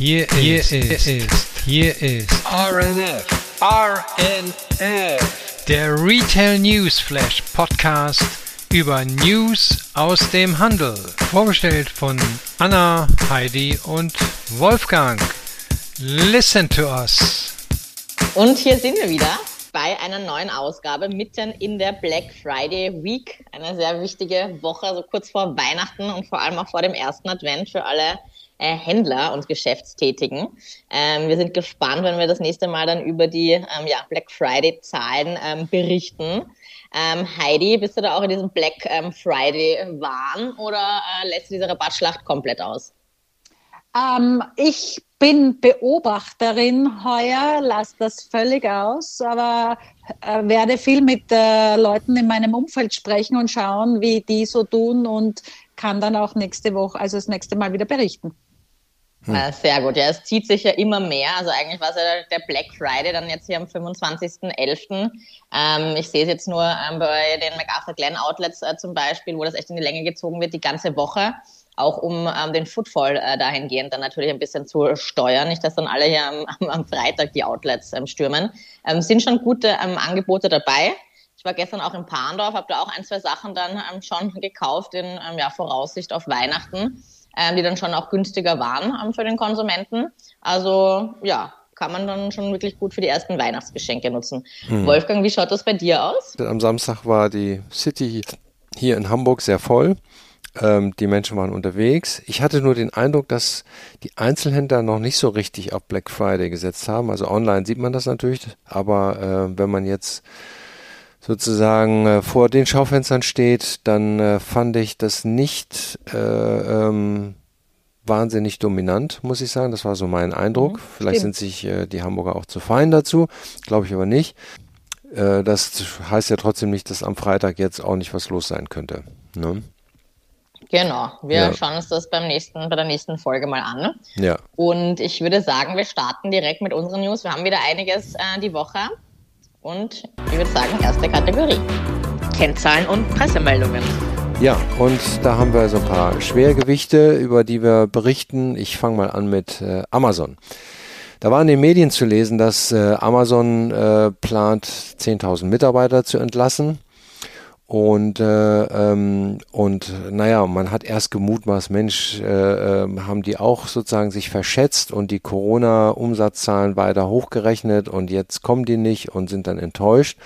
Hier, hier ist, ist, hier ist RNF, RNF, der Retail News Flash Podcast über News aus dem Handel. Vorgestellt von Anna, Heidi und Wolfgang. Listen to us. Und hier sind wir wieder bei einer neuen Ausgabe mitten in der Black Friday Week. Eine sehr wichtige Woche, also kurz vor Weihnachten und vor allem auch vor dem ersten Advent für alle äh, Händler und Geschäftstätigen. Ähm, wir sind gespannt, wenn wir das nächste Mal dann über die ähm, ja, Black Friday-Zahlen ähm, berichten. Ähm, Heidi, bist du da auch in diesem Black ähm, Friday-Wahn oder äh, lässt du diese Rabattschlacht komplett aus? Ähm, ich bin Beobachterin heuer, lasse das völlig aus, aber äh, werde viel mit äh, Leuten in meinem Umfeld sprechen und schauen, wie die so tun und kann dann auch nächste Woche, also das nächste Mal wieder berichten. Hm. Äh, sehr gut, ja, es zieht sich ja immer mehr. Also eigentlich war es ja der Black Friday dann jetzt hier am 25.11. Ähm, ich sehe es jetzt nur ähm, bei den MacArthur Glen Outlets äh, zum Beispiel, wo das echt in die Länge gezogen wird, die ganze Woche. Auch um ähm, den Footfall äh, dahingehend dann natürlich ein bisschen zu steuern. Nicht, dass dann alle hier am, am Freitag die Outlets ähm, stürmen. Ähm, sind schon gute ähm, Angebote dabei. Ich war gestern auch in Parndorf, habe da auch ein, zwei Sachen dann schon gekauft in ja, Voraussicht auf Weihnachten ähm, die dann schon auch günstiger waren ähm, für den Konsumenten. Also ja, kann man dann schon wirklich gut für die ersten Weihnachtsgeschenke nutzen. Hm. Wolfgang, wie schaut das bei dir aus? Am Samstag war die City hier in Hamburg sehr voll. Ähm, die Menschen waren unterwegs. Ich hatte nur den Eindruck, dass die Einzelhändler noch nicht so richtig auf Black Friday gesetzt haben. Also online sieht man das natürlich, aber äh, wenn man jetzt sozusagen äh, vor den Schaufenstern steht, dann äh, fand ich das nicht äh, ähm, wahnsinnig dominant, muss ich sagen. Das war so mein Eindruck. Mhm, Vielleicht sind sich äh, die Hamburger auch zu fein dazu, glaube ich aber nicht. Äh, das heißt ja trotzdem nicht, dass am Freitag jetzt auch nicht was los sein könnte. Ne? Genau, wir ja. schauen uns das beim nächsten, bei der nächsten Folge mal an. Ja. Und ich würde sagen, wir starten direkt mit unseren News. Wir haben wieder einiges äh, die Woche. Und ich würde sagen, erste Kategorie. Kennzahlen und Pressemeldungen. Ja, und da haben wir so ein paar Schwergewichte, über die wir berichten. Ich fange mal an mit äh, Amazon. Da war in den Medien zu lesen, dass äh, Amazon äh, plant, 10.000 Mitarbeiter zu entlassen. Und, äh, ähm, und naja, man hat erst gemutmaßt, Mensch, äh, äh, haben die auch sozusagen sich verschätzt und die Corona-Umsatzzahlen weiter hochgerechnet und jetzt kommen die nicht und sind dann enttäuscht.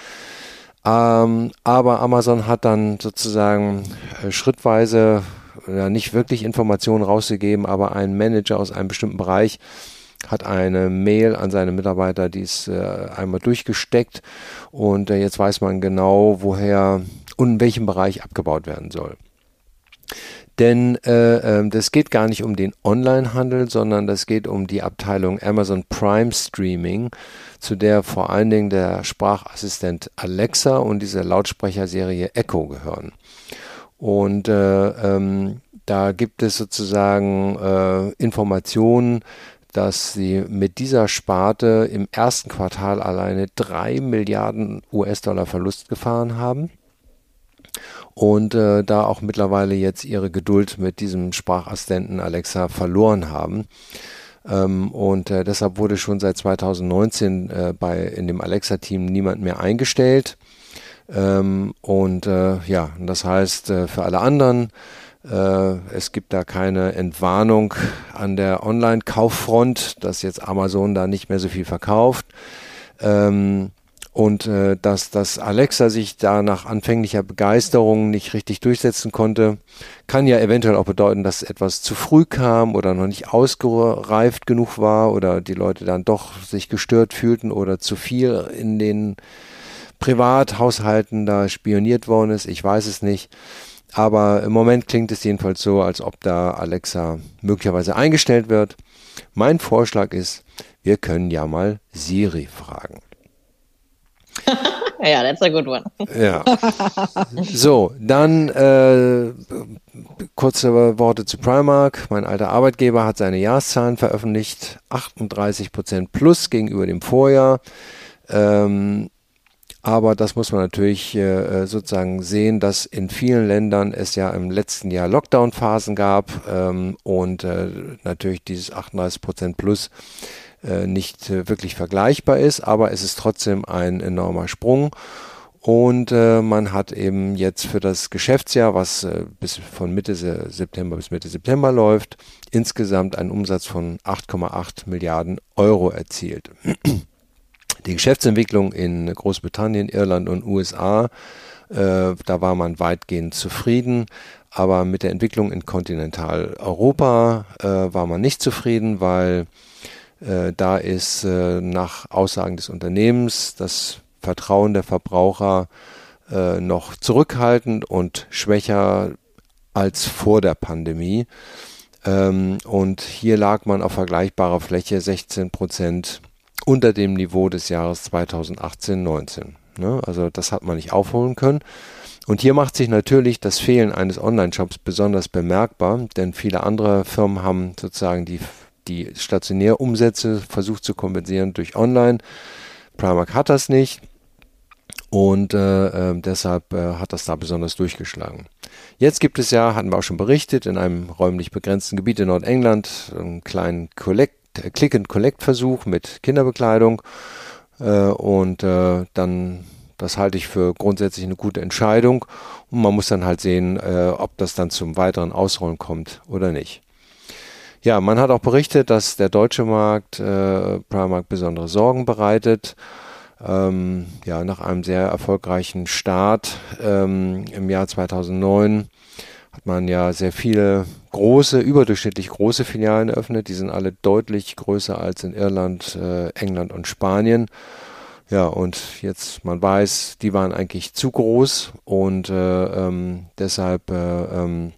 Ähm, aber Amazon hat dann sozusagen äh, schrittweise ja, nicht wirklich Informationen rausgegeben, aber ein Manager aus einem bestimmten Bereich hat eine Mail an seine Mitarbeiter, die ist äh, einmal durchgesteckt und äh, jetzt weiß man genau, woher und in welchem Bereich abgebaut werden soll. Denn äh, äh, das geht gar nicht um den Onlinehandel, sondern das geht um die Abteilung Amazon Prime Streaming, zu der vor allen Dingen der Sprachassistent Alexa und diese Lautsprecherserie Echo gehören. Und äh, ähm, da gibt es sozusagen äh, Informationen, dass sie mit dieser Sparte im ersten Quartal alleine drei Milliarden US-Dollar Verlust gefahren haben und äh, da auch mittlerweile jetzt ihre Geduld mit diesem Sprachassistenten Alexa verloren haben. Ähm, und äh, deshalb wurde schon seit 2019 äh, bei in dem Alexa-Team niemand mehr eingestellt. Ähm, und äh, ja, das heißt äh, für alle anderen, äh, es gibt da keine Entwarnung an der Online-Kauffront, dass jetzt Amazon da nicht mehr so viel verkauft. Ähm, und äh, dass, dass Alexa sich da nach anfänglicher Begeisterung nicht richtig durchsetzen konnte, kann ja eventuell auch bedeuten, dass etwas zu früh kam oder noch nicht ausgereift genug war oder die Leute dann doch sich gestört fühlten oder zu viel in den Privathaushalten da spioniert worden ist. Ich weiß es nicht. Aber im Moment klingt es jedenfalls so, als ob da Alexa möglicherweise eingestellt wird. Mein Vorschlag ist, wir können ja mal Siri fragen. ja, that's a good one. ja. So, dann äh, kurze Worte zu Primark. Mein alter Arbeitgeber hat seine Jahreszahlen veröffentlicht. 38% plus gegenüber dem Vorjahr. Ähm, Aber das muss man natürlich äh, sozusagen sehen, dass in vielen Ländern es ja im letzten Jahr Lockdown-Phasen gab ähm, und äh, natürlich dieses 38 Prozent plus nicht äh, wirklich vergleichbar ist, aber es ist trotzdem ein enormer Sprung. Und äh, man hat eben jetzt für das Geschäftsjahr, was äh, bis von Mitte September bis Mitte September läuft, insgesamt einen Umsatz von 8,8 Milliarden Euro erzielt. Die Geschäftsentwicklung in Großbritannien, Irland und USA, äh, da war man weitgehend zufrieden. Aber mit der Entwicklung in Kontinentaleuropa äh, war man nicht zufrieden, weil äh, da ist äh, nach Aussagen des Unternehmens das Vertrauen der Verbraucher äh, noch zurückhaltend und schwächer als vor der Pandemie. Ähm, und hier lag man auf vergleichbarer Fläche 16 Prozent unter dem Niveau des Jahres 2018-19. Ne? Also das hat man nicht aufholen können. Und hier macht sich natürlich das Fehlen eines Online-Shops besonders bemerkbar, denn viele andere Firmen haben sozusagen die, die Stationärumsätze versucht zu kompensieren durch Online. Primark hat das nicht und äh, äh, deshalb äh, hat das da besonders durchgeschlagen. Jetzt gibt es ja, hatten wir auch schon berichtet, in einem räumlich begrenzten Gebiet in Nordengland einen kleinen Collect Click-and-Collect-Versuch mit Kinderbekleidung. Äh, und äh, dann, das halte ich für grundsätzlich eine gute Entscheidung. Und man muss dann halt sehen, äh, ob das dann zum weiteren Ausrollen kommt oder nicht. Ja, man hat auch berichtet, dass der deutsche Markt äh, Primark besondere Sorgen bereitet. Ähm, ja, nach einem sehr erfolgreichen Start ähm, im Jahr 2009 hat man ja sehr viele große, überdurchschnittlich große Filialen eröffnet. Die sind alle deutlich größer als in Irland, äh, England und Spanien. Ja, und jetzt, man weiß, die waren eigentlich zu groß und äh, ähm, deshalb äh, ähm,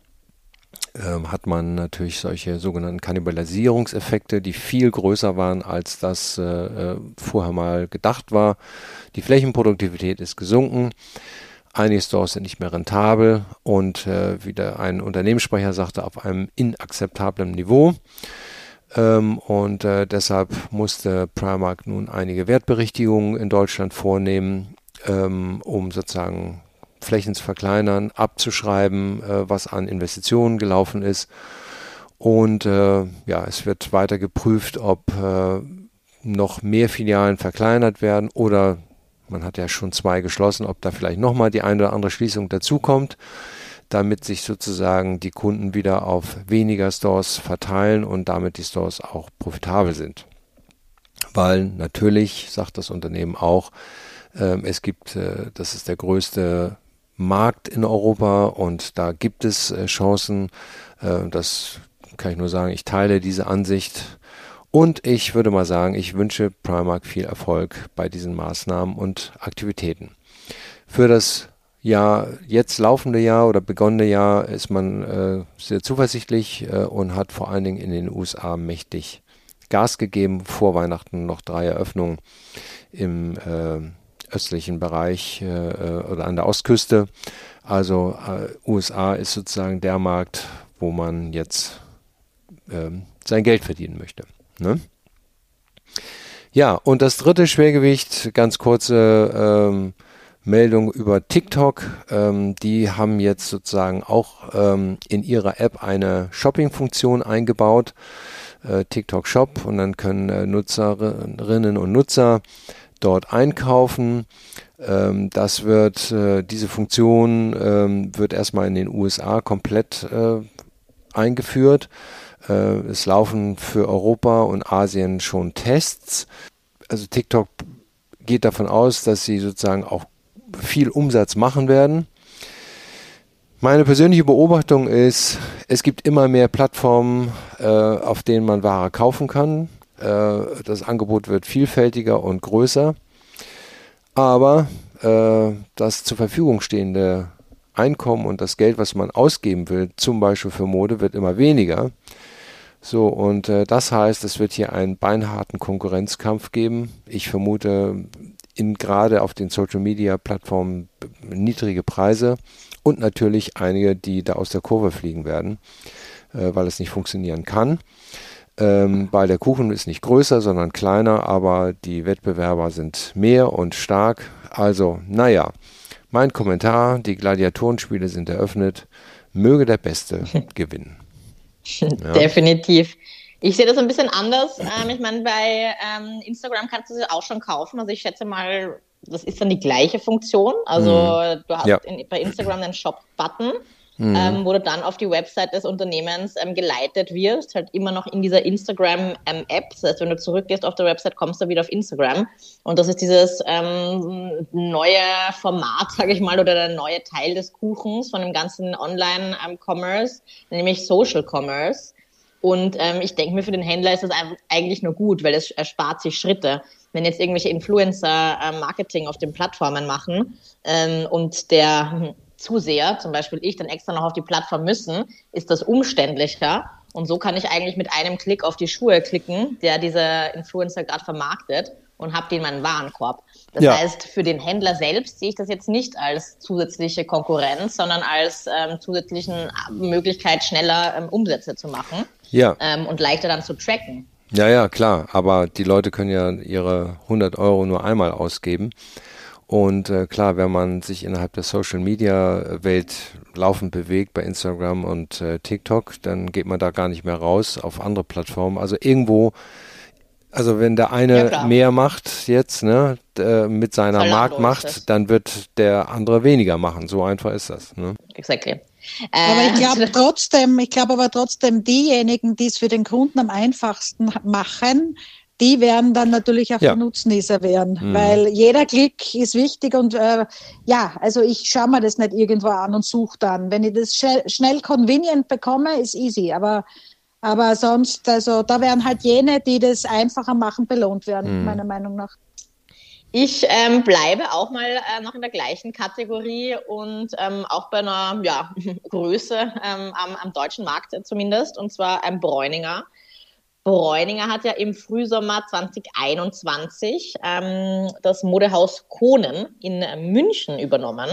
ähm, hat man natürlich solche sogenannten Kannibalisierungseffekte, die viel größer waren, als das äh, äh vorher mal gedacht war. Die Flächenproduktivität ist gesunken. Einige Stores sind nicht mehr rentabel und äh, wie der ein Unternehmenssprecher sagte, auf einem inakzeptablen Niveau. Ähm, und äh, deshalb musste Primark nun einige Wertberichtigungen in Deutschland vornehmen, ähm, um sozusagen Flächen zu verkleinern, abzuschreiben, äh, was an Investitionen gelaufen ist. Und äh, ja, es wird weiter geprüft, ob äh, noch mehr Filialen verkleinert werden oder man hat ja schon zwei geschlossen, ob da vielleicht nochmal die eine oder andere Schließung dazukommt, damit sich sozusagen die Kunden wieder auf weniger Stores verteilen und damit die Stores auch profitabel sind. Weil natürlich, sagt das Unternehmen auch, äh, es gibt, äh, das ist der größte Markt in Europa und da gibt es äh, Chancen. Äh, das kann ich nur sagen, ich teile diese Ansicht und ich würde mal sagen, ich wünsche Primark viel Erfolg bei diesen Maßnahmen und Aktivitäten. Für das Jahr, jetzt laufende Jahr oder begonnene Jahr ist man äh, sehr zuversichtlich und hat vor allen Dingen in den USA mächtig Gas gegeben. Vor Weihnachten noch drei Eröffnungen im östlichen Bereich äh, äh, oder an der Ostküste. Also äh, USA ist sozusagen der Markt, wo man jetzt ähm, sein Geld verdienen möchte. Ne? Ja, und das dritte Schwergewicht, ganz kurze ähm, Meldung über TikTok. Ähm, die haben jetzt sozusagen auch ähm, in ihrer App eine Shopping-Funktion eingebaut, äh, TikTok Shop, und dann können äh, Nutzerinnen und Nutzer dort einkaufen. Ähm, das wird, äh, diese Funktion ähm, wird erstmal in den USA komplett äh, eingeführt. Äh, es laufen für Europa und Asien schon Tests. Also TikTok geht davon aus, dass sie sozusagen auch viel Umsatz machen werden. Meine persönliche Beobachtung ist, es gibt immer mehr Plattformen, äh, auf denen man Ware kaufen kann. Äh, das Angebot wird vielfältiger und größer. Aber äh, das zur Verfügung stehende Einkommen und das Geld, was man ausgeben will, zum Beispiel für Mode, wird immer weniger. So, und äh, das heißt, es wird hier einen beinharten Konkurrenzkampf geben. Ich vermute, gerade auf den Social Media Plattformen niedrige Preise und natürlich einige, die da aus der Kurve fliegen werden, äh, weil es nicht funktionieren kann. Ähm, weil der Kuchen ist nicht größer, sondern kleiner, aber die Wettbewerber sind mehr und stark. Also, naja, mein Kommentar, die Gladiatorenspiele sind eröffnet, möge der Beste gewinnen. Ja. Definitiv. Ich sehe das ein bisschen anders. Ähm, ich meine, bei ähm, Instagram kannst du sie auch schon kaufen. Also ich schätze mal, das ist dann die gleiche Funktion. Also mhm. du hast ja. in, bei Instagram einen Shop-Button mhm. ähm, wo du dann auf die Website des Unternehmens ähm, geleitet wirst, halt immer noch in dieser Instagram-App. Ähm, das heißt, wenn du zurückgehst auf der Website, kommst du wieder auf Instagram. Und das ist dieses ähm, neue Format, sage ich mal, oder der neue Teil des Kuchens von dem ganzen Online-Commerce, nämlich Social Commerce. Und ähm, ich denke mir, für den Händler ist das eigentlich nur gut, weil es erspart sich Schritte. Wenn jetzt irgendwelche Influencer äh, Marketing auf den Plattformen machen ähm, und der zu sehr, zum Beispiel ich, dann extra noch auf die Plattform müssen, ist das umständlicher. Und so kann ich eigentlich mit einem Klick auf die Schuhe klicken, der dieser Influencer gerade vermarktet und habe den in meinen Warenkorb. Das ja. heißt, für den Händler selbst sehe ich das jetzt nicht als zusätzliche Konkurrenz, sondern als ähm, zusätzlichen äh, Möglichkeit, schneller ähm, Umsätze zu machen ja. ähm, und leichter dann zu tracken. Ja, ja, klar. Aber die Leute können ja ihre 100 Euro nur einmal ausgeben. Und äh, klar, wenn man sich innerhalb der Social Media Welt laufend bewegt bei Instagram und äh, TikTok, dann geht man da gar nicht mehr raus auf andere Plattformen. Also irgendwo, also wenn der eine ja, mehr macht jetzt, ne, äh, mit seiner Marktmacht, dann wird der andere weniger machen. So einfach ist das. Ne? Exactly. Aber ich glaube äh, trotzdem, ich glaube aber trotzdem, diejenigen, die es für den Kunden am einfachsten machen, die werden dann natürlich auch ja. Nutznießer werden, mhm. weil jeder Klick ist wichtig und äh, ja, also ich schaue mir das nicht irgendwo an und suche dann. Wenn ich das schnell, schnell convenient bekomme, ist easy, aber aber sonst, also da werden halt jene, die das einfacher machen, belohnt werden, mhm. meiner Meinung nach. Ich ähm, bleibe auch mal äh, noch in der gleichen Kategorie und ähm, auch bei einer ja, Größe ähm, am, am, deutschen Markt zumindest, und zwar ein Bräuninger. Bräuninger hat ja im Frühsommer 2021 ähm, das Modehaus Kohnen in München übernommen.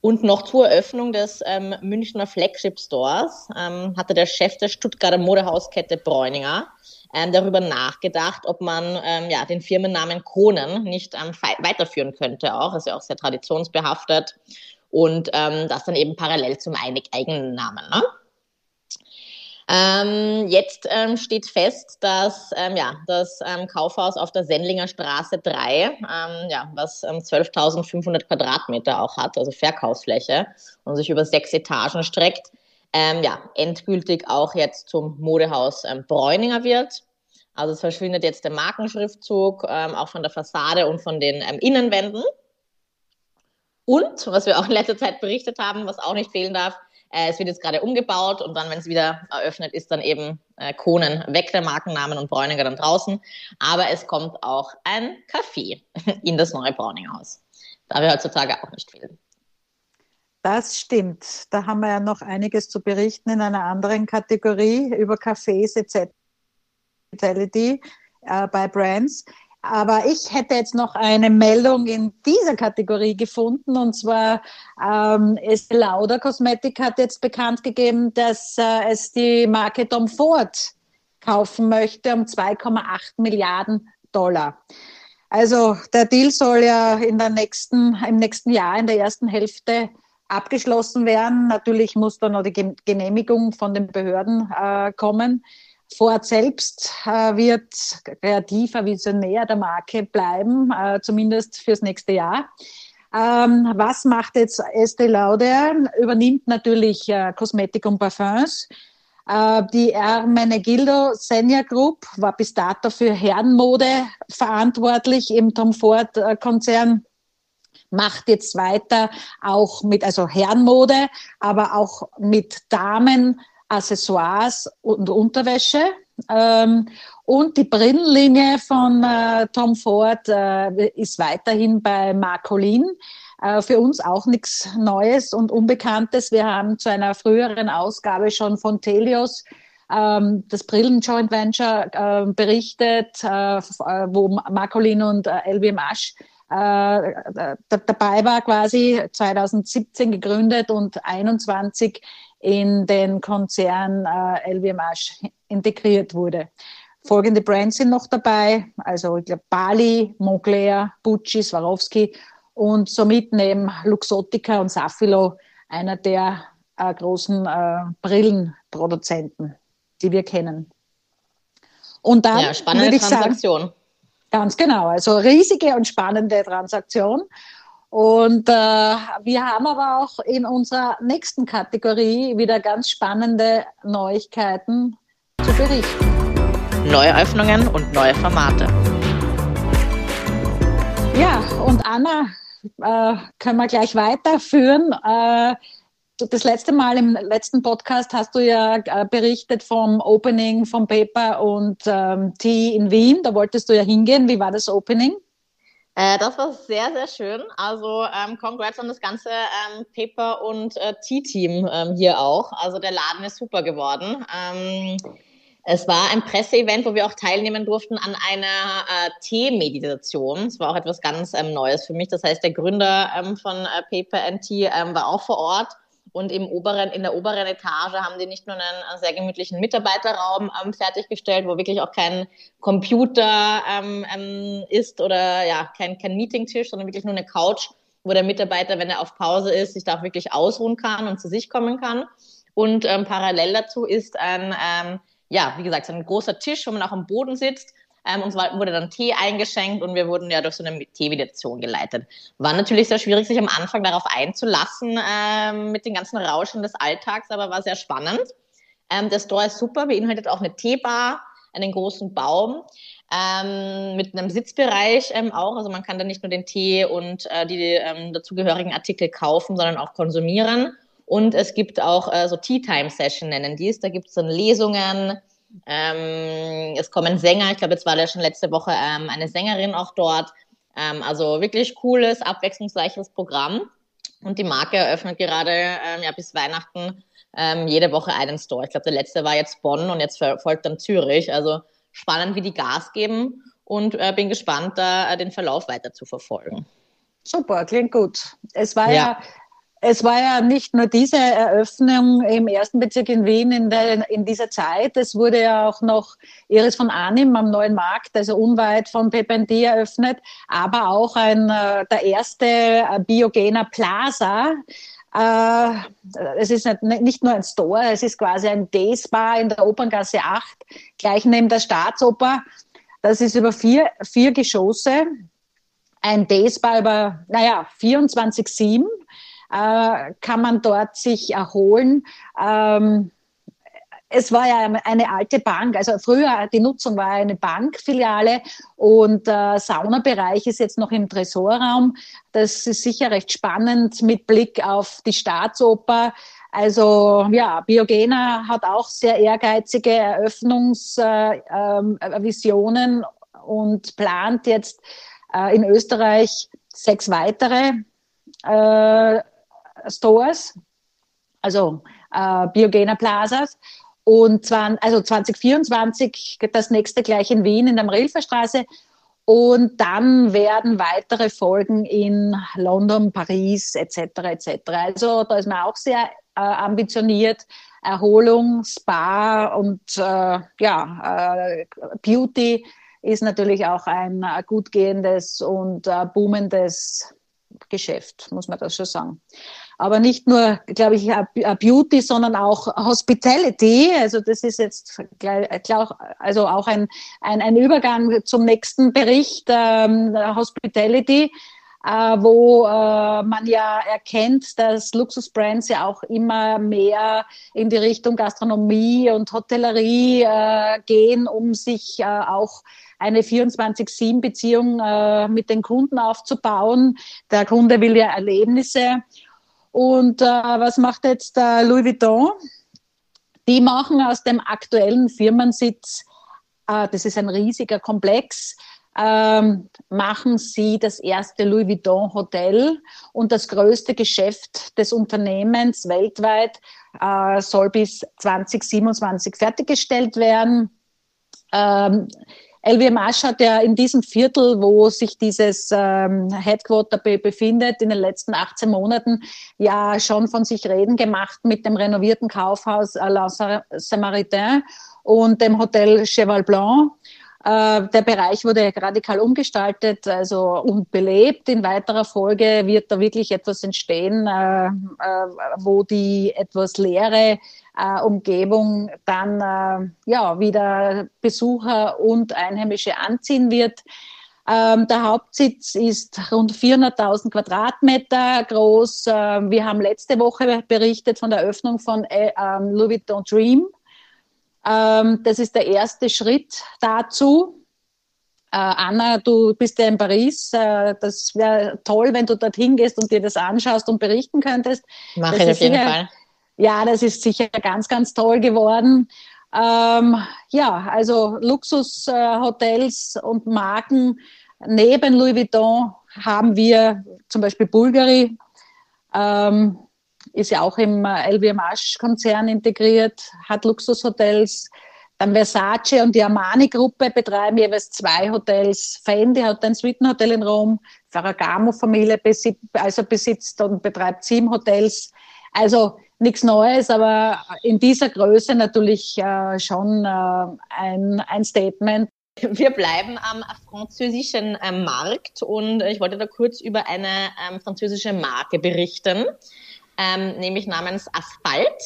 Und noch zur Eröffnung des ähm, Münchner Flagship Stores ähm, hatte der Chef der Stuttgarter Modehauskette Bräuninger ähm, darüber nachgedacht, ob man ähm, ja, den Firmennamen Kohnen nicht ähm, weiterführen könnte. Auch ist ja auch sehr traditionsbehaftet und das dann eben parallel zum eigenen Namen. Ne? Ähm, jetzt ähm, steht fest, dass ähm, ja, das ähm, Kaufhaus auf der Sendlinger Straße 3, ähm, ja, was 12.500 ähm, Quadratmeter auch hat, also Verkaufsfläche und sich über sechs Etagen streckt, ja, endgültig auch jetzt zum Modehaus Bräuninger wird. Also es verschwindet jetzt der Markenschriftzug, auch von der Fassade und von den Innenwänden. Und, was wir auch in letzter Zeit berichtet haben, was auch nicht fehlen darf, äh, es wird jetzt gerade umgebaut und dann, wenn es wieder eröffnet ist, dann eben äh, Konen weg der Markennamen und Bräuninger dann draußen. Aber es kommt auch ein Café in das neue Brauningshaus. Da wir heutzutage auch nicht viel. Das stimmt. Da haben wir ja noch einiges zu berichten in einer anderen Kategorie über Cafés etc. Äh, bei Brands. Aber ich hätte jetzt noch eine Meldung in dieser Kategorie gefunden und zwar ähm, Estee Lauder Cosmetic hat jetzt bekannt gegeben, dass äh, es die Marke Tom Ford kaufen möchte um 2,8 Milliarden Dollar. Also der Deal soll ja in der nächsten, im nächsten Jahr, in der ersten Hälfte abgeschlossen werden. Natürlich muss da noch die Genehmigung von den Behörden äh, kommen. Ford selbst äh, wird kreativer Visionär der Marke bleiben, äh, zumindest fürs nächste Jahr. Ähm, was macht jetzt Estee Lauder? Übernimmt natürlich äh, Kosmetik und Parfums. Äh, die Ermenegildo Senior Group war bis dato für Herrenmode verantwortlich im Tom Ford äh, Konzern macht jetzt weiter auch mit also Herrenmode, aber auch mit Damen Accessoires und Unterwäsche. Ähm, und die Brillenlinie von äh, Tom Ford äh, ist weiterhin bei Marcolin. Äh, für uns auch nichts Neues und Unbekanntes. Wir haben zu einer früheren Ausgabe schon von Telios ähm, das Brillen Joint Venture äh, berichtet, äh, äh, wo Marcolin und LWM Asch dabei war quasi 2017 gegründet und 21 in den Konzern äh, LVMH integriert wurde. Folgende Brands sind noch dabei, also ich glaube Bali, Moncler, Pucci, Swarovski und somit neben Luxottica und Safilo einer der äh, großen äh, Brillenproduzenten, die wir kennen. Und dann ja, spannende Transaktion. Sagen, ganz genau, also riesige und spannende Transaktion. Und äh, wir haben aber auch in unserer nächsten Kategorie wieder ganz spannende Neuigkeiten zu berichten. Neue Öffnungen und neue Formate. Ja, und Anna, äh, können wir gleich weiterführen. Äh, das letzte Mal im letzten Podcast hast du ja äh, berichtet vom Opening vom Paper und ähm, Tea in Wien. Da wolltest du ja hingehen. Wie war das Opening? Äh, das war sehr, sehr schön. Also ähm, congrats an das ganze ähm, Paper- und äh, Tea-Team ähm, hier auch. Also der Laden ist super geworden. Ähm, es war ein Presseevent, wo wir auch teilnehmen durften an einer äh, Tee-Meditation. Es war auch etwas ganz ähm, Neues für mich. Das heißt, der Gründer ähm, von äh, Paper and Tea ähm, war auch vor Ort. Und im oberen, in der oberen Etage haben die nicht nur einen sehr gemütlichen Mitarbeiterraum ähm, fertiggestellt, wo wirklich auch kein Computer ähm, ähm, ist oder ja, kein, kein Meetingtisch, sondern wirklich nur eine Couch, wo der Mitarbeiter, wenn er auf Pause ist, sich da auch wirklich ausruhen kann und zu sich kommen kann. Und ähm, parallel dazu ist ein ähm, ja, wie gesagt, ein großer Tisch, wo man auch am Boden sitzt. Ähm, uns wurde dann Tee eingeschenkt und wir wurden ja durch so eine Teemeditation geleitet. War natürlich sehr schwierig, sich am Anfang darauf einzulassen ähm, mit den ganzen Rauschen des Alltags, aber war sehr spannend. Ähm, der Store ist super, beinhaltet auch eine Teebar, einen großen Baum ähm, mit einem Sitzbereich ähm, auch. Also man kann da nicht nur den Tee und äh, die ähm, dazugehörigen Artikel kaufen, sondern auch konsumieren. Und es gibt auch äh, so Tea Time Session nennen die es. Da gibt es dann Lesungen. Ähm, es kommen Sänger. Ich glaube, jetzt war ja schon letzte Woche ähm, eine Sängerin auch dort. Ähm, also wirklich cooles, abwechslungsreiches Programm. Und die Marke eröffnet gerade ähm, ja, bis Weihnachten ähm, jede Woche einen Store. Ich glaube, der letzte war jetzt Bonn und jetzt folgt dann Zürich. Also spannend, wie die Gas geben und äh, bin gespannt, da äh, den Verlauf weiter zu verfolgen. Super, klingt gut. Es war ja, ja es war ja nicht nur diese Eröffnung im ersten Bezirk in Wien in, der, in dieser Zeit, es wurde ja auch noch Iris von Arnim am Neuen Markt, also unweit von Pependi eröffnet, aber auch ein, äh, der erste äh, Biogener Plaza, äh, es ist nicht nur ein Store, es ist quasi ein Day-Spa in der Operngasse 8, gleich neben der Staatsoper. Das ist über vier, vier Geschosse. Ein Day-Spa über, naja, 24-7 äh, kann man dort sich erholen. Ähm, es war ja eine alte Bank, also früher die Nutzung war eine Bankfiliale und der Saunabereich ist jetzt noch im Tresorraum. Das ist sicher recht spannend mit Blick auf die Staatsoper. Also ja, Biogena hat auch sehr ehrgeizige Eröffnungsvisionen äh, äh, und plant jetzt äh, in Österreich sechs weitere äh, Stores, also äh, Biogener Plazas. Und zwar, also 2024 das nächste gleich in Wien in der Marilferstraße. Und dann werden weitere Folgen in London, Paris etc. etc. Also da ist man auch sehr äh, ambitioniert. Erholung, Spa und äh, ja, äh, Beauty ist natürlich auch ein äh, gut gehendes und äh, boomendes Geschäft, muss man das schon sagen aber nicht nur, glaube ich, Beauty, sondern auch Hospitality. Also das ist jetzt also auch ein, ein, ein Übergang zum nächsten Bericht, ähm, Hospitality. Äh, wo äh, man ja erkennt, dass Luxusbrands ja auch immer mehr in die Richtung Gastronomie und Hotellerie äh, gehen, um sich äh, auch eine 24-7-Beziehung äh, mit den Kunden aufzubauen. Der Kunde will ja Erlebnisse und äh, was macht jetzt äh, Louis Vuitton? Die machen aus dem aktuellen Firmensitz, äh, das ist ein riesiger Komplex, ähm, machen sie das erste Louis Vuitton Hotel und das größte Geschäft des Unternehmens weltweit äh, soll bis 2027 fertiggestellt werden. Ähm, LWMH hat ja in diesem Viertel, wo sich dieses ähm, Headquarter be befindet, in den letzten 18 Monaten ja schon von sich reden gemacht mit dem renovierten Kaufhaus La Saint-Maritain. und dem Hotel Cheval Blanc. Äh, der Bereich wurde radikal umgestaltet also und belebt. In weiterer Folge wird da wirklich etwas entstehen, äh, äh, wo die etwas leere äh, Umgebung dann äh, ja wieder Besucher und Einheimische anziehen wird. Ähm, der Hauptsitz ist rund 400.000 Quadratmeter groß. Ähm, wir haben letzte Woche berichtet von der Eröffnung von äh, ähm, Louis Vuitton Dream. Ähm, das ist der erste Schritt dazu. Äh, Anna, du bist ja in Paris. Äh, das wäre toll, wenn du dorthin gehst und dir das anschaust und berichten könntest. Mache ich auf jeden Fall. Ja, das ist sicher ganz, ganz toll geworden. Ähm, ja, also Luxushotels äh, und Marken neben Louis Vuitton haben wir zum Beispiel Bulgari, ähm, ist ja auch im äh, LVMH-Konzern integriert, hat Luxushotels. Dann Versace und die Armani-Gruppe betreiben jeweils zwei Hotels. Fendi hat ein Suitenhotel in Rom. Ferragamo-Familie besitzt, also besitzt und betreibt sieben Hotels. Also nichts Neues, aber in dieser Größe natürlich äh, schon äh, ein, ein Statement. Wir bleiben am französischen äh, Markt und ich wollte da kurz über eine ähm, französische Marke berichten, ähm, nämlich namens Asphalt.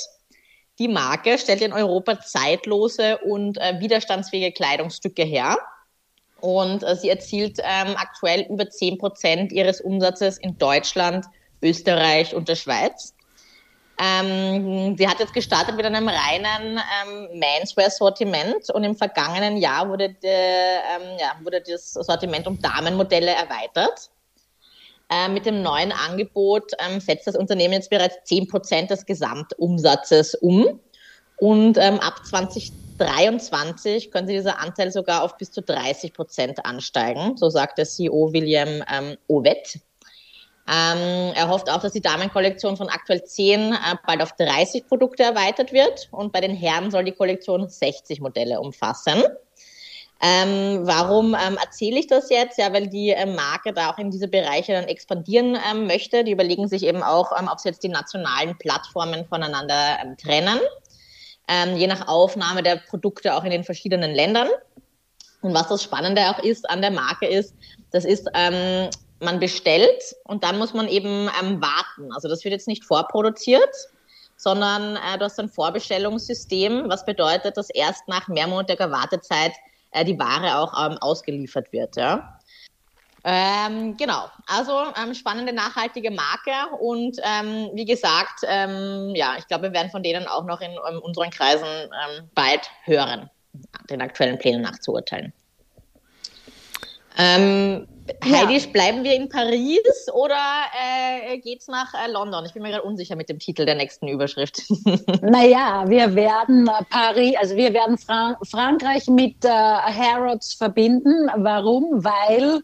Die Marke stellt in Europa zeitlose und äh, widerstandsfähige Kleidungsstücke her. Und äh, sie erzielt ähm, aktuell über 10 Prozent ihres Umsatzes in Deutschland, Österreich und der Schweiz. Ähm, sie hat jetzt gestartet mit einem reinen ähm, Menswear-Sortiment und im vergangenen Jahr wurde, de, ähm, ja, wurde das Sortiment um Damenmodelle erweitert. Äh, mit dem neuen Angebot ähm, setzt das Unternehmen jetzt bereits 10% des Gesamtumsatzes um. Und ähm, ab 2023 könnte dieser Anteil sogar auf bis zu 30 Prozent ansteigen, so sagt der CEO William ähm, Ovet. Ähm, er hofft auch, dass die Damenkollektion von aktuell 10 äh, bald auf 30 Produkte erweitert wird und bei den Herren soll die Kollektion 60 Modelle umfassen. Ähm, warum ähm, erzähle ich das jetzt? Ja, weil die ähm, Marke da auch in diese Bereiche dann expandieren ähm, möchte. Die überlegen sich eben auch, ähm, ob sie jetzt die nationalen Plattformen voneinander ähm, trennen, je nach Aufnahme der Produkte auch in den verschiedenen Ländern. Und was das Spannende auch ist an der Marke ist, das ist man bestellt und dann muss man eben ähm, warten. Also das wird jetzt nicht vorproduziert, sondern äh, du hast ein Vorbestellungssystem, was bedeutet, dass erst nach mehrmonatiger Wartezeit äh, die Ware auch ähm, ausgeliefert wird. Ja? Ähm, genau, also ähm, spannende nachhaltige Marke und ähm, wie gesagt, ähm, ja, ich glaube, wir werden von denen auch noch in, in ähm, unseren Kreisen ähm, bald hören, den aktuellen Plänen nachzuurteilen. Ähm, Heidi, ja. bleiben wir in Paris oder äh, geht's nach äh, London? Ich bin mir gerade unsicher mit dem Titel der nächsten Überschrift. naja, wir werden äh, Paris, also wir werden Fra Frankreich mit äh, Harrods verbinden. Warum? Weil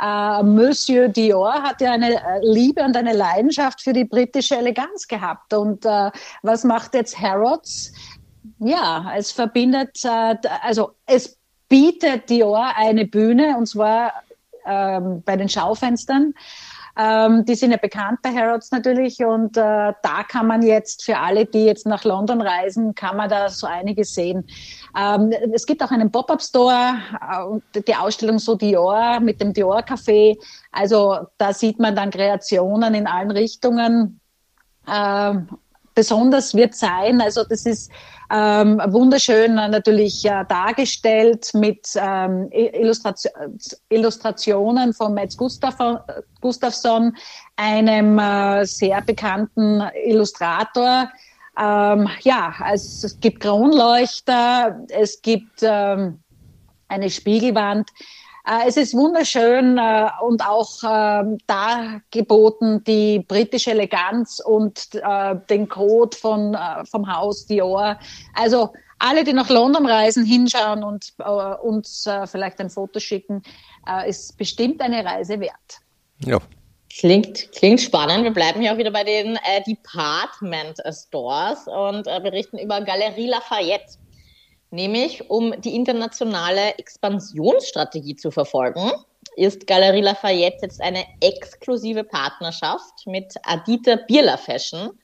äh, Monsieur Dior hat ja eine äh, Liebe und eine Leidenschaft für die britische Eleganz gehabt. Und äh, was macht jetzt Harrods? Ja, es verbindet, äh, also es bietet Dior eine Bühne und zwar ähm, bei den Schaufenstern. Ähm, die sind ja bekannt bei Harrods natürlich und äh, da kann man jetzt für alle, die jetzt nach London reisen, kann man da so einiges sehen. Ähm, es gibt auch einen Pop-up-Store äh, die Ausstellung So Dior mit dem Dior-Café. Also da sieht man dann Kreationen in allen Richtungen. Ähm, besonders wird sein. Also das ist ähm, wunderschön natürlich äh, dargestellt mit ähm, Illustration, Illustrationen von Metz Gustafsson, einem äh, sehr bekannten Illustrator. Ähm, ja, also es gibt Kronleuchter, es gibt ähm, eine Spiegelwand. Äh, es ist wunderschön äh, und auch äh, dargeboten die britische Eleganz und äh, den Code von, äh, vom Haus Dior. Also alle, die nach London reisen, hinschauen und äh, uns vielleicht ein Foto schicken, ist bestimmt eine Reise wert. Ja. Klingt, klingt spannend. Wir bleiben hier auch wieder bei den Department Stores und berichten über Galerie Lafayette nämlich um die internationale Expansionsstrategie zu verfolgen, ist Galerie Lafayette jetzt eine exklusive Partnerschaft mit Adita Bierler Fashion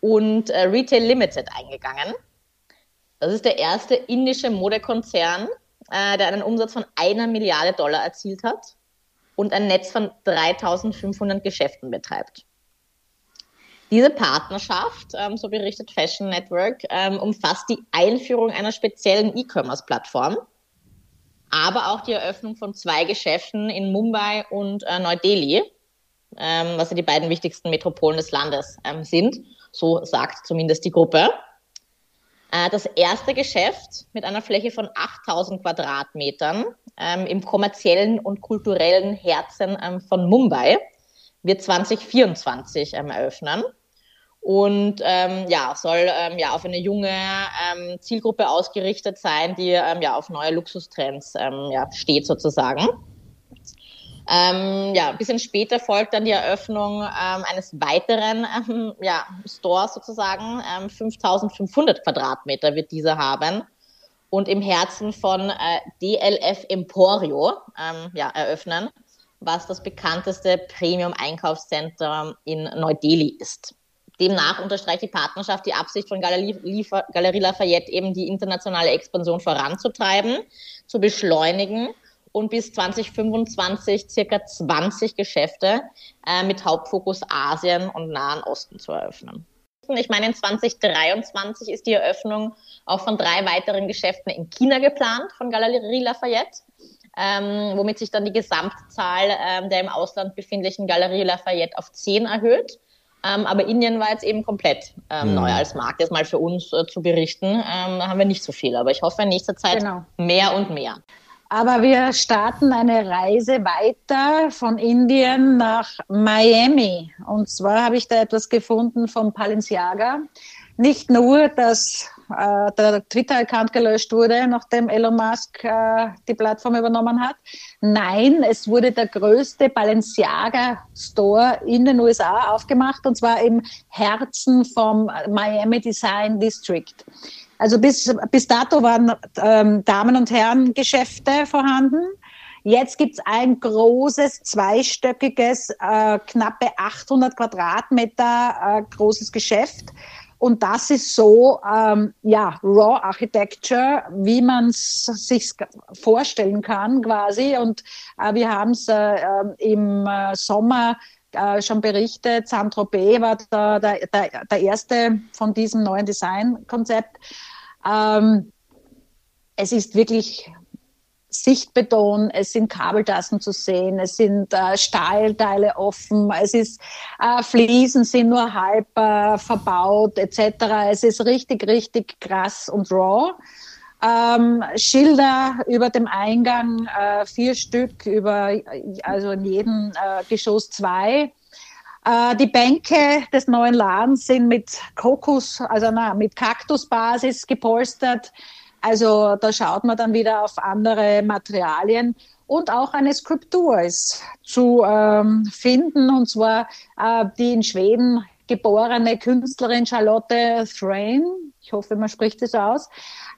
und äh, Retail Limited eingegangen. Das ist der erste indische Modekonzern, äh, der einen Umsatz von einer Milliarde Dollar erzielt hat und ein Netz von 3500 Geschäften betreibt. Diese Partnerschaft, ähm, so berichtet Fashion Network, ähm, umfasst die Einführung einer speziellen E-Commerce-Plattform, aber auch die Eröffnung von zwei Geschäften in Mumbai und äh, Neu-Delhi, ähm, was ja die beiden wichtigsten Metropolen des Landes ähm, sind. So sagt zumindest die Gruppe. Äh, das erste Geschäft mit einer Fläche von 8000 Quadratmetern ähm, im kommerziellen und kulturellen Herzen ähm, von Mumbai wird 2024 ähm, eröffnen und ähm, ja, soll ähm, ja auf eine junge ähm, Zielgruppe ausgerichtet sein, die ähm, ja auf neue Luxustrends ähm, ja, steht sozusagen. Ähm, ja, ein bisschen später folgt dann die Eröffnung ähm, eines weiteren ähm, ja, Stores sozusagen. Ähm, 5500 Quadratmeter wird dieser haben und im Herzen von äh, DLF Emporio ähm, ja, eröffnen, was das bekannteste Premium-Einkaufszentrum in Neu-Delhi ist. Demnach unterstreicht die Partnerschaft die Absicht von Galerie, Lafayette eben die internationale Expansion voranzutreiben, zu beschleunigen und bis 2025 circa 20 Geschäfte äh, mit Hauptfokus Asien und Nahen Osten zu eröffnen. Ich meine, in 2023 ist die Eröffnung auch von drei weiteren Geschäften in China geplant von Galerie Lafayette, ähm, womit sich dann die Gesamtzahl ähm, der im Ausland befindlichen Galerie Lafayette auf zehn erhöht. Ähm, aber Indien war jetzt eben komplett ähm, mhm. neu als Markt, jetzt mal für uns äh, zu berichten. Ähm, da haben wir nicht so viel, aber ich hoffe in nächster Zeit genau. mehr und mehr. Aber wir starten eine Reise weiter von Indien nach Miami. Und zwar habe ich da etwas gefunden von Balenciaga. Nicht nur, dass äh, der Twitter-Account gelöscht wurde, nachdem Elon Musk äh, die Plattform übernommen hat. Nein, es wurde der größte Balenciaga-Store in den USA aufgemacht und zwar im Herzen vom Miami Design District. Also bis, bis dato waren ähm, Damen- und Herren-Geschäfte vorhanden. Jetzt gibt's ein großes, zweistöckiges, äh, knappe 800 Quadratmeter äh, großes Geschäft und das ist so, ähm, ja, Raw Architecture, wie man es sich vorstellen kann quasi. Und äh, wir haben es äh, ähm, im äh, Sommer äh, schon berichtet, Saint-Tropez war der, der, der, der erste von diesem neuen Designkonzept. Ähm, es ist wirklich Sichtbeton, es sind Kabeltassen zu sehen, es sind äh, Stahlteile offen, es ist äh, Fliesen sind nur halb äh, verbaut etc. Es ist richtig, richtig krass und raw. Ähm, Schilder über dem Eingang, äh, vier Stück, über, also in jedem äh, Geschoss zwei. Äh, die Bänke des neuen Ladens sind mit Kokos, also na, mit Kaktusbasis gepolstert. Also da schaut man dann wieder auf andere Materialien und auch eine Skulptur ist zu ähm, finden, und zwar äh, die in Schweden geborene Künstlerin Charlotte Thrain, ich hoffe, man spricht es aus,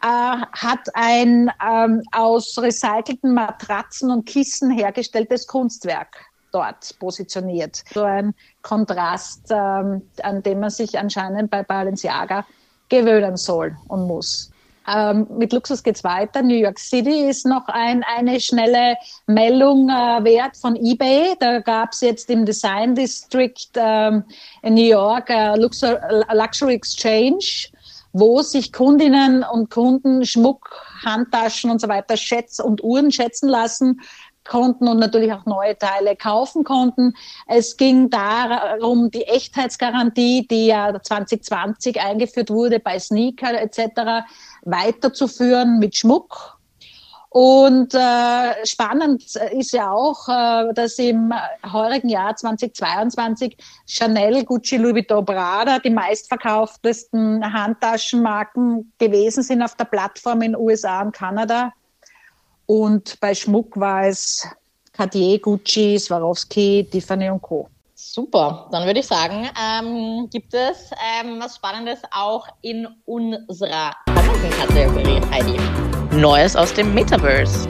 äh, hat ein ähm, aus recycelten Matratzen und Kissen hergestelltes Kunstwerk dort positioniert. So ein Kontrast, ähm, an dem man sich anscheinend bei Balenciaga gewöhnen soll und muss. Ähm, mit Luxus geht's weiter. New York City ist noch ein, eine schnelle Meldung äh, wert von eBay. Da gab's jetzt im Design District ähm, in New York äh, Luxur, Luxury Exchange, wo sich Kundinnen und Kunden Schmuck, Handtaschen und so weiter Schätz und Uhren schätzen lassen konnten und natürlich auch neue Teile kaufen konnten. Es ging darum, die Echtheitsgarantie, die ja 2020 eingeführt wurde bei Sneaker etc., weiterzuführen mit Schmuck. Und äh, spannend ist ja auch, äh, dass im heurigen Jahr 2022 Chanel, Gucci, Louis Vuitton, Prada die meistverkauftesten Handtaschenmarken gewesen sind auf der Plattform in USA und Kanada. Und bei Schmuck war es Cartier, Gucci, Swarovski, Tiffany und Co. Super, dann würde ich sagen, ähm, gibt es ähm, was Spannendes auch in unserer kommenden Kategorie, Heidi. Neues aus dem Metaverse.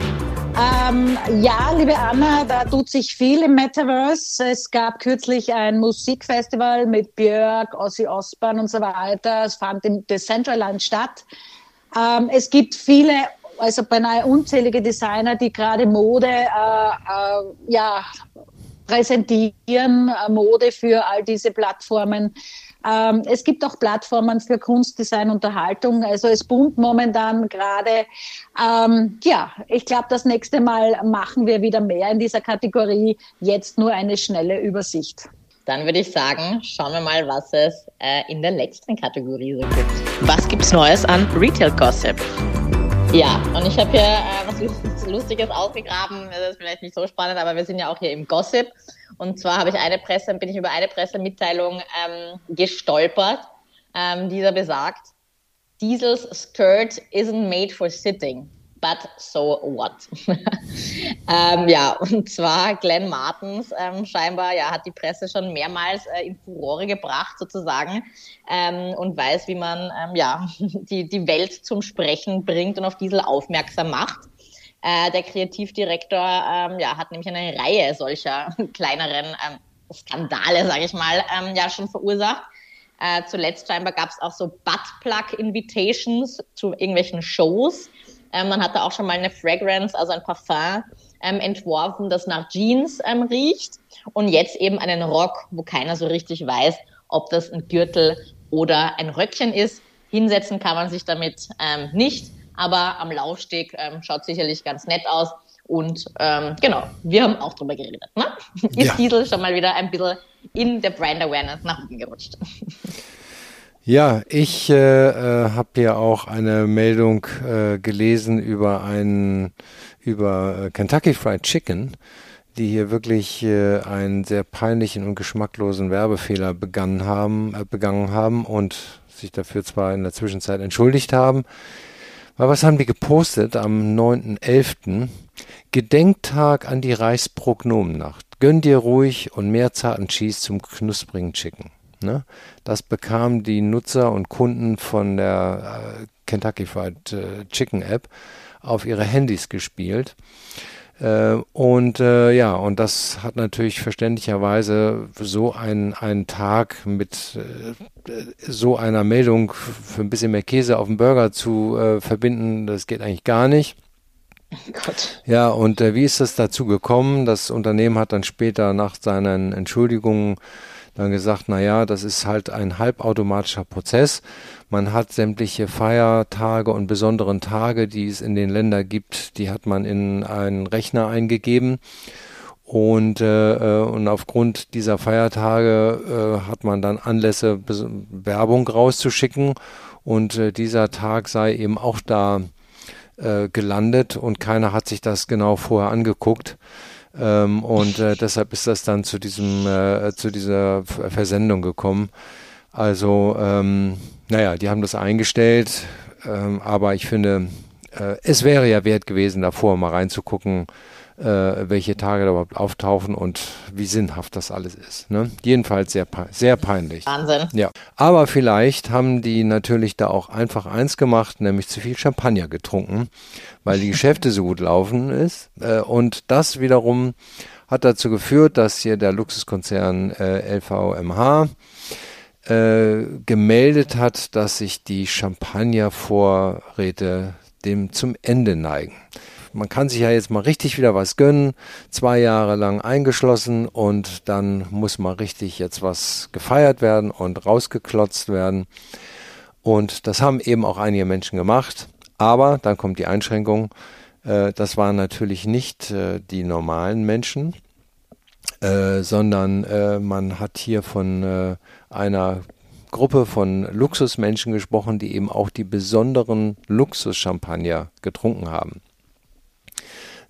Ähm, ja, liebe Anna, da tut sich viel im Metaverse. Es gab kürzlich ein Musikfestival mit Björk, Ozzy Osbourne und so weiter. Es fand im Decentraland statt. Ähm, es gibt viele, also beinahe unzählige Designer, die gerade Mode äh, äh, ja, präsentieren, äh, Mode für all diese Plattformen. Ähm, es gibt auch Plattformen für Kunstdesign, Unterhaltung. Also es boomt momentan gerade. Ähm, ja, ich glaube, das nächste Mal machen wir wieder mehr in dieser Kategorie. Jetzt nur eine schnelle Übersicht. Dann würde ich sagen, schauen wir mal, was es äh, in der letzten Kategorie so gibt. Was gibt's Neues an Retail Gossip? Ja, und ich habe hier äh, was Lustiges ausgegraben. Das ist vielleicht nicht so spannend, aber wir sind ja auch hier im Gossip. Und zwar habe ich eine Presse, bin ich über eine Pressemitteilung ähm, gestolpert, ähm, dieser besagt, Diesels skirt isn't made for sitting but so what? ähm, ja, und zwar Glenn Martens ähm, scheinbar ja, hat die Presse schon mehrmals äh, in Furore gebracht sozusagen ähm, und weiß, wie man ähm, ja, die, die Welt zum Sprechen bringt und auf Diesel aufmerksam macht. Äh, der Kreativdirektor ähm, ja, hat nämlich eine Reihe solcher kleineren ähm, Skandale, sage ich mal, ja schon verursacht. Äh, zuletzt scheinbar gab es auch so Buttplug-Invitations zu irgendwelchen Shows ähm, man hatte auch schon mal eine Fragrance, also ein Parfum ähm, entworfen, das nach Jeans ähm, riecht. Und jetzt eben einen Rock, wo keiner so richtig weiß, ob das ein Gürtel oder ein Röckchen ist. Hinsetzen kann man sich damit ähm, nicht, aber am Laufsteg ähm, schaut sicherlich ganz nett aus. Und ähm, genau, wir haben auch drüber geredet. Ne? Ist ja. Diesel schon mal wieder ein bisschen in der Brand Awareness nach unten gerutscht. Ja, ich äh, äh, habe hier auch eine Meldung äh, gelesen über einen über äh, Kentucky Fried Chicken, die hier wirklich äh, einen sehr peinlichen und geschmacklosen Werbefehler begangen haben, äh, begangen haben und sich dafür zwar in der Zwischenzeit entschuldigt haben. Aber was haben die gepostet am 9.11.? Gedenktag an die Reichsprognomennacht. Gönn dir ruhig und mehr zarten Cheese zum knusprigen Chicken. Ne? Das bekamen die Nutzer und Kunden von der äh, Kentucky Fried äh, Chicken App auf ihre Handys gespielt. Äh, und äh, ja, und das hat natürlich verständlicherweise so ein, einen Tag mit äh, so einer Meldung für ein bisschen mehr Käse auf dem Burger zu äh, verbinden, das geht eigentlich gar nicht. Gott. Ja, und äh, wie ist das dazu gekommen? Das Unternehmen hat dann später nach seinen Entschuldigungen dann gesagt, na ja, das ist halt ein halbautomatischer Prozess. Man hat sämtliche Feiertage und besonderen Tage, die es in den Ländern gibt, die hat man in einen Rechner eingegeben. Und, äh, äh und aufgrund dieser Feiertage äh, hat man dann Anlässe, Werbung rauszuschicken. Und äh, dieser Tag sei eben auch da äh, gelandet und keiner hat sich das genau vorher angeguckt. Ähm, und äh, deshalb ist das dann zu diesem, äh, zu dieser Versendung gekommen. Also, ähm, naja, die haben das eingestellt, ähm, aber ich finde, äh, es wäre ja wert gewesen, davor mal reinzugucken, welche Tage da überhaupt auftauchen und wie sinnhaft das alles ist. Ne? Jedenfalls sehr, sehr peinlich. Wahnsinn. Ja. Aber vielleicht haben die natürlich da auch einfach eins gemacht, nämlich zu viel Champagner getrunken, weil die Geschäfte so gut laufen ist. Äh, und das wiederum hat dazu geführt, dass hier der Luxuskonzern äh, LVMH äh, gemeldet hat, dass sich die Champagnervorräte dem zum Ende neigen man kann sich ja jetzt mal richtig wieder was gönnen, zwei Jahre lang eingeschlossen und dann muss mal richtig jetzt was gefeiert werden und rausgeklotzt werden. Und das haben eben auch einige Menschen gemacht. Aber dann kommt die Einschränkung. Äh, das waren natürlich nicht äh, die normalen Menschen, äh, sondern man hat hier von einer Gruppe von Luxusmenschen gesprochen, die eben auch die besonderen Luxuschampagner getrunken haben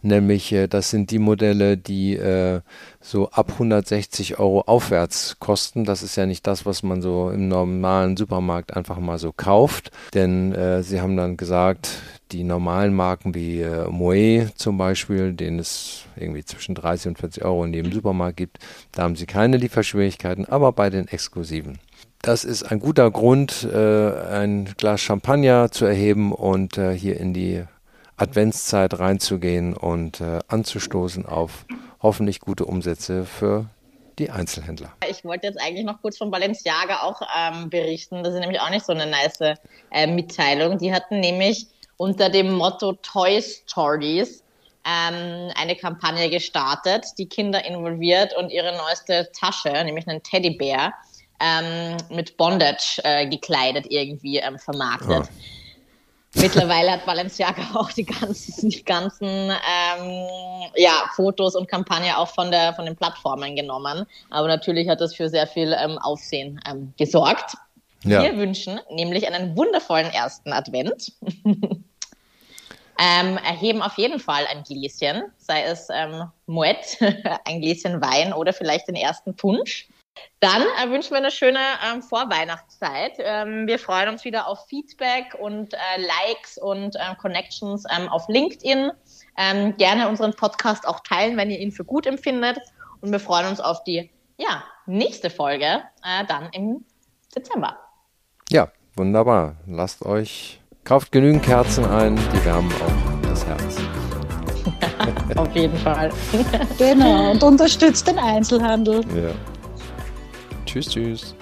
nämlich äh, das sind die Modelle, die äh, so ab 160 Euro aufwärts kosten. Das ist ja nicht das, was man so im normalen Supermarkt einfach mal so kauft, denn äh, sie haben dann gesagt, die normalen Marken wie äh, Moe zum Beispiel, den es irgendwie zwischen 30 und 40 Euro in jedem Supermarkt gibt, da haben sie keine Lieferschwierigkeiten, aber bei den exklusiven. Das ist ein guter Grund, äh, ein Glas Champagner zu erheben und äh, hier in die Adventszeit reinzugehen und äh, anzustoßen auf hoffentlich gute Umsätze für die Einzelhändler. Ich wollte jetzt eigentlich noch kurz von Balenciaga auch ähm, berichten. Das ist nämlich auch nicht so eine nice äh, Mitteilung. Die hatten nämlich unter dem Motto Toy Stories ähm, eine Kampagne gestartet, die Kinder involviert und ihre neueste Tasche, nämlich einen Teddybär, ähm, mit Bondage äh, gekleidet irgendwie ähm, vermarktet. Oh. Mittlerweile hat Balenciaga auch die ganzen, die ganzen ähm, ja, Fotos und Kampagne auch von, der, von den Plattformen genommen. Aber natürlich hat das für sehr viel ähm, Aufsehen ähm, gesorgt. Ja. Wir wünschen nämlich einen wundervollen ersten Advent. ähm, erheben auf jeden Fall ein Gläschen, sei es ähm, Moet, ein Gläschen Wein oder vielleicht den ersten Punsch. Dann äh, wünschen wir eine schöne ähm, Vorweihnachtszeit. Ähm, wir freuen uns wieder auf Feedback und äh, Likes und äh, Connections ähm, auf LinkedIn. Ähm, gerne unseren Podcast auch teilen, wenn ihr ihn für gut empfindet. Und wir freuen uns auf die ja, nächste Folge äh, dann im Dezember. Ja, wunderbar. Lasst euch, kauft genügend Kerzen ein, die wärmen auch das Herz. auf jeden Fall. genau, und unterstützt den Einzelhandel. Ja. Tschüss, tschüss.